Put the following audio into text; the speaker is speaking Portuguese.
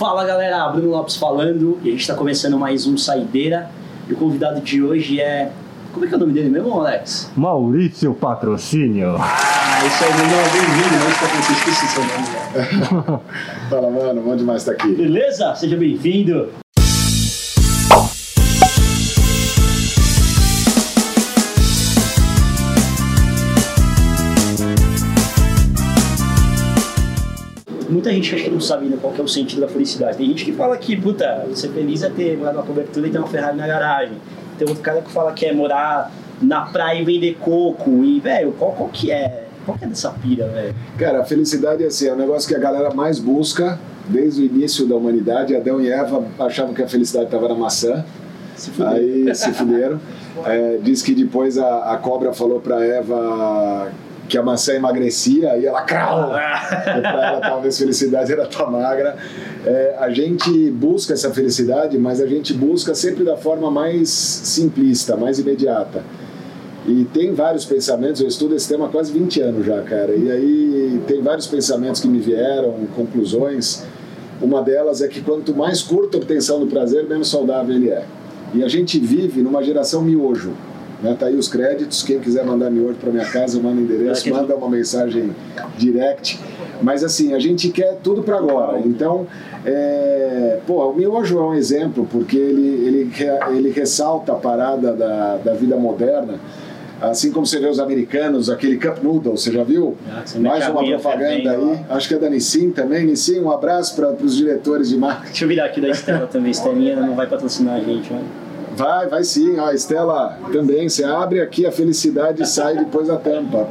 Fala galera, Bruno Lopes falando e a gente está começando mais um Saideira. E o convidado de hoje é. Como é que é o nome dele mesmo, Alex? Maurício Patrocínio. Ah, isso aí, meu bem-vindo, mas tá com esqueci seu nome. velho. Fala, mano, bom demais estar aqui. Beleza? Seja bem-vindo. Muita gente acha que não sabe né, qual é o sentido da felicidade. Tem gente que fala que, puta, ser feliz é ter morar numa cobertura e ter uma Ferrari na garagem. Tem outro cara que fala que é morar na praia e vender coco. E, velho, qual, qual que é? Qual que é dessa pira, velho? Cara, a felicidade é assim, é um negócio que a galera mais busca desde o início da humanidade. Adão e Eva achavam que a felicidade estava na maçã, Se aí se fuderam. É, diz que depois a, a cobra falou para Eva que a maçã emagrecia e ela crau. E para ela talvez felicidade era estar magra. É, a gente busca essa felicidade, mas a gente busca sempre da forma mais simplista, mais imediata. E tem vários pensamentos, eu estudo esse tema há quase 20 anos já, cara. E aí tem vários pensamentos que me vieram, conclusões. Uma delas é que quanto mais curta a obtenção do prazer, menos saudável ele é. E a gente vive numa geração miojo. Né? Tá aí os créditos, quem quiser mandar miojo para minha casa, manda o endereço, Aqui. manda uma mensagem direct. Mas assim, a gente quer tudo para agora. Então, é... pô, o miojo é um exemplo, porque ele, ele, ele ressalta a parada da, da vida moderna. Assim como você vê os americanos, aquele Cup Noodle, você já viu? Ah, Mais uma propaganda aí. Acho que é da Nissin também. Nissin, um abraço para os diretores de marketing. Deixa eu virar aqui da Estela também. Estelinha não vai patrocinar a gente, né? Vai, vai sim. Ó, Estela, também. Você abre aqui, a felicidade sai depois da tampa.